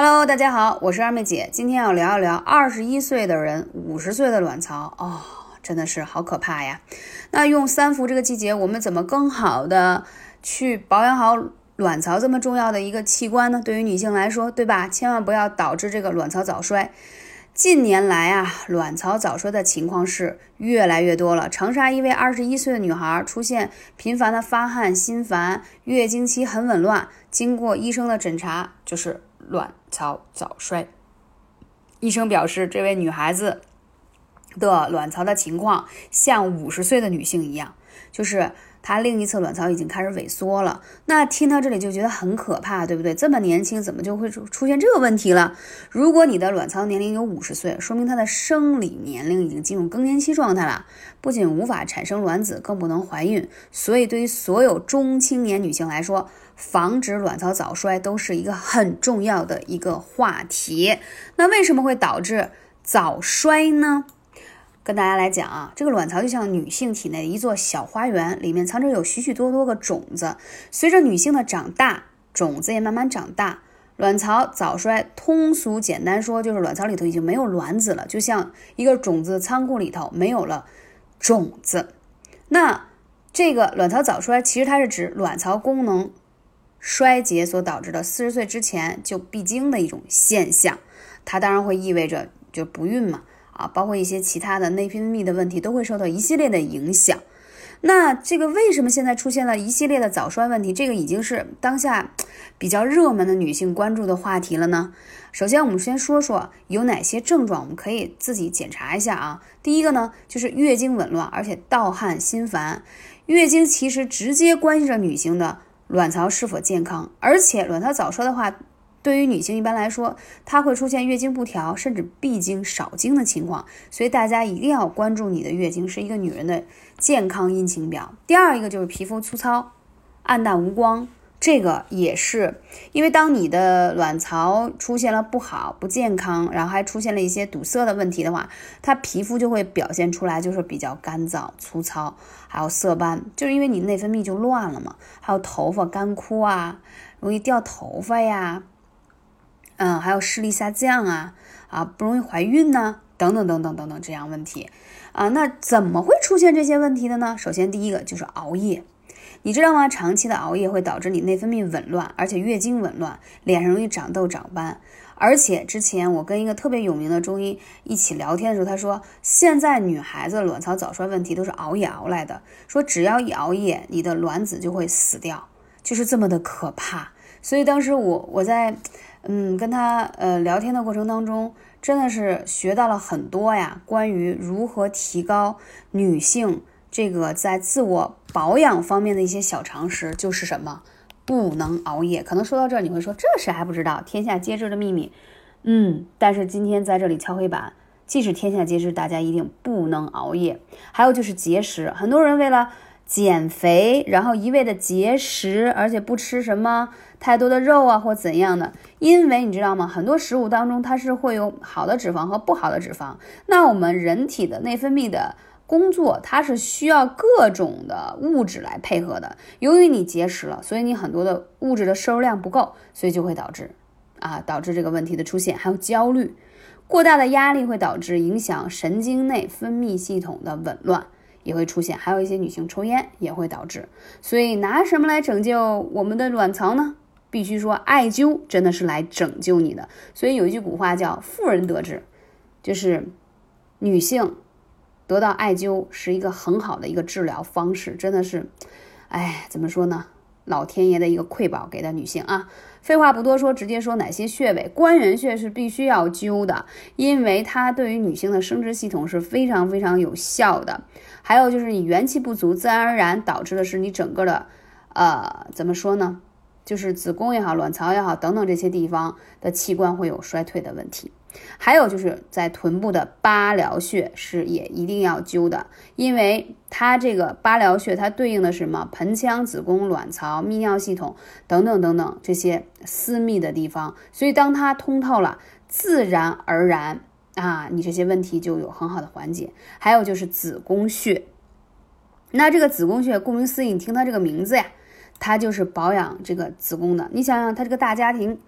Hello，大家好，我是二妹姐，今天要聊一聊二十一岁的人五十岁的卵巢哦，真的是好可怕呀。那用三伏这个季节，我们怎么更好的去保养好卵巢这么重要的一个器官呢？对于女性来说，对吧？千万不要导致这个卵巢早衰。近年来啊，卵巢早衰的情况是越来越多了。长沙一位二十一岁的女孩出现频繁的发汗、心烦，月经期很紊乱，经过医生的诊查，就是卵巢早衰。医生表示，这位女孩子的卵巢的情况像五十岁的女性一样，就是。她另一侧卵巢已经开始萎缩了，那听到这里就觉得很可怕，对不对？这么年轻，怎么就会出出现这个问题了？如果你的卵巢年龄有五十岁，说明她的生理年龄已经进入更年期状态了，不仅无法产生卵子，更不能怀孕。所以，对于所有中青年女性来说，防止卵巢早衰都是一个很重要的一个话题。那为什么会导致早衰呢？跟大家来讲啊，这个卵巢就像女性体内的一座小花园，里面藏着有许许多多个种子。随着女性的长大，种子也慢慢长大。卵巢早衰，通俗简单说，就是卵巢里头已经没有卵子了，就像一个种子仓库里头没有了种子。那这个卵巢早衰，其实它是指卵巢功能衰竭所导致的，四十岁之前就必经的一种现象。它当然会意味着就不孕嘛。啊，包括一些其他的内分泌的问题都会受到一系列的影响。那这个为什么现在出现了一系列的早衰问题？这个已经是当下比较热门的女性关注的话题了呢。首先，我们先说说有哪些症状，我们可以自己检查一下啊。第一个呢，就是月经紊乱，而且盗汗、心烦。月经其实直接关系着女性的卵巢是否健康，而且卵巢早衰的话。对于女性一般来说，她会出现月经不调，甚至闭经、少经的情况，所以大家一定要关注你的月经是一个女人的健康阴晴表。第二一个就是皮肤粗糙、暗淡无光，这个也是因为当你的卵巢出现了不好、不健康，然后还出现了一些堵塞的问题的话，它皮肤就会表现出来就是比较干燥、粗糙，还有色斑，就是因为你内分泌就乱了嘛。还有头发干枯啊，容易掉头发呀。嗯，还有视力下降啊，啊，不容易怀孕呢，等等等等等等这样问题，啊，那怎么会出现这些问题的呢？首先第一个就是熬夜，你知道吗？长期的熬夜会导致你内分泌紊乱，而且月经紊乱，脸上容易长痘长斑。而且之前我跟一个特别有名的中医一起聊天的时候，他说现在女孩子卵巢早衰问题都是熬夜熬来的，说只要一熬夜，你的卵子就会死掉，就是这么的可怕。所以当时我我在。嗯，跟他呃聊天的过程当中，真的是学到了很多呀，关于如何提高女性这个在自我保养方面的一些小常识，就是什么不能熬夜。可能说到这儿，你会说这谁还不知道，天下皆知的秘密。嗯，但是今天在这里敲黑板，即使天下皆知，大家一定不能熬夜。还有就是节食，很多人为了。减肥，然后一味的节食，而且不吃什么太多的肉啊，或怎样的？因为你知道吗？很多食物当中它是会有好的脂肪和不好的脂肪。那我们人体的内分泌的工作，它是需要各种的物质来配合的。由于你节食了，所以你很多的物质的摄入量不够，所以就会导致啊，导致这个问题的出现。还有焦虑，过大的压力会导致影响神经内分泌系统的紊乱。也会出现，还有一些女性抽烟也会导致，所以拿什么来拯救我们的卵巢呢？必须说艾灸真的是来拯救你的。所以有一句古话叫“妇人得志”，就是女性得到艾灸是一个很好的一个治疗方式，真的是，哎，怎么说呢？老天爷的一个馈宝给的女性啊。废话不多说，直接说哪些穴位，关元穴是必须要灸的，因为它对于女性的生殖系统是非常非常有效的。还有就是你元气不足，自然而然导致的是你整个的，呃，怎么说呢？就是子宫也好，卵巢也好，等等这些地方的器官会有衰退的问题。还有就是在臀部的八髎穴是也一定要灸的，因为它这个八髎穴它对应的是什么？盆腔、子宫、卵巢、泌尿系统等等等等这些私密的地方，所以当它通透了，自然而然啊，你这些问题就有很好的缓解。还有就是子宫穴，那这个子宫穴顾名思义，你听它这个名字呀。它就是保养这个子宫的。你想想，它这个大家庭，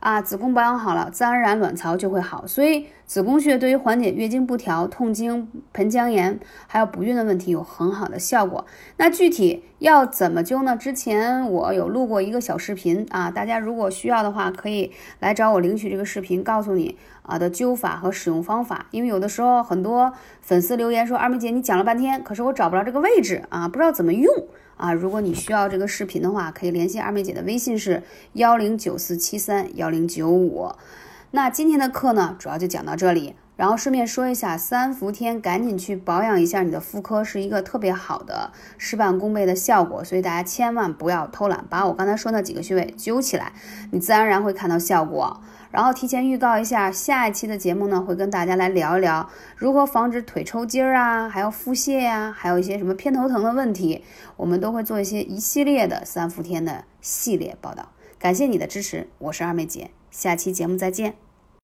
啊，子宫保养好了，自然而然卵巢就会好。所以子宫穴对于缓解月经不调、痛经、盆腔炎还有不孕的问题有很好的效果。那具体要怎么灸呢？之前我有录过一个小视频啊，大家如果需要的话，可以来找我领取这个视频，告诉你啊的灸法和使用方法。因为有的时候很多粉丝留言说，二妹姐你讲了半天，可是我找不着这个位置啊，不知道怎么用。啊，如果你需要这个视频的话，可以联系二妹姐的微信是幺零九四七三幺零九五。那今天的课呢，主要就讲到这里。然后顺便说一下，三伏天赶紧去保养一下你的妇科，是一个特别好的事半功倍的效果。所以大家千万不要偷懒，把我刚才说那几个穴位灸起来，你自然而然会看到效果。然后提前预告一下，下一期的节目呢，会跟大家来聊一聊如何防止腿抽筋儿啊，还有腹泻呀，还有一些什么偏头疼的问题，我们都会做一些一系列的三伏天的系列报道。感谢你的支持，我是二妹姐，下期节目再见。